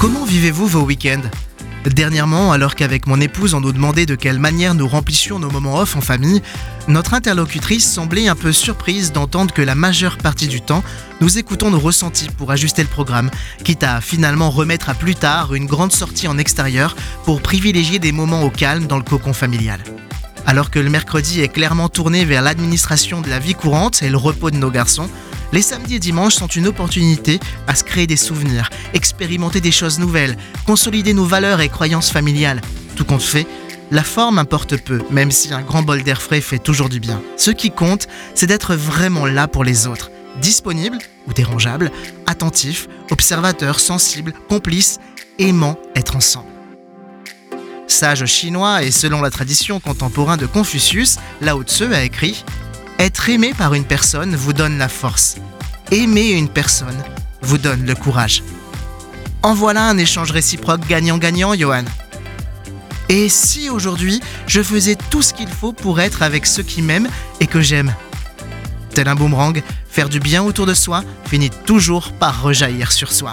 Comment vivez-vous vos week-ends? Dernièrement, alors qu'avec mon épouse on nous demandait de quelle manière nous remplissions nos moments off en famille, notre interlocutrice semblait un peu surprise d'entendre que la majeure partie du temps, nous écoutons nos ressentis pour ajuster le programme, quitte à finalement remettre à plus tard une grande sortie en extérieur pour privilégier des moments au calme dans le cocon familial. Alors que le mercredi est clairement tourné vers l'administration de la vie courante et le repos de nos garçons, les samedis et dimanches sont une opportunité à se créer des souvenirs, expérimenter des choses nouvelles, consolider nos valeurs et croyances familiales. Tout compte fait, la forme importe peu, même si un grand bol d'air frais fait toujours du bien. Ce qui compte, c'est d'être vraiment là pour les autres, disponible ou dérangeable, attentif, observateur, sensible, complice, aimant être ensemble. Sage chinois et selon la tradition contemporaine de Confucius, Lao Tzu a écrit être aimé par une personne vous donne la force. Aimer une personne vous donne le courage. En voilà un échange réciproque gagnant-gagnant, Johan. Et si aujourd'hui je faisais tout ce qu'il faut pour être avec ceux qui m'aiment et que j'aime? Tel un boomerang, faire du bien autour de soi finit toujours par rejaillir sur soi.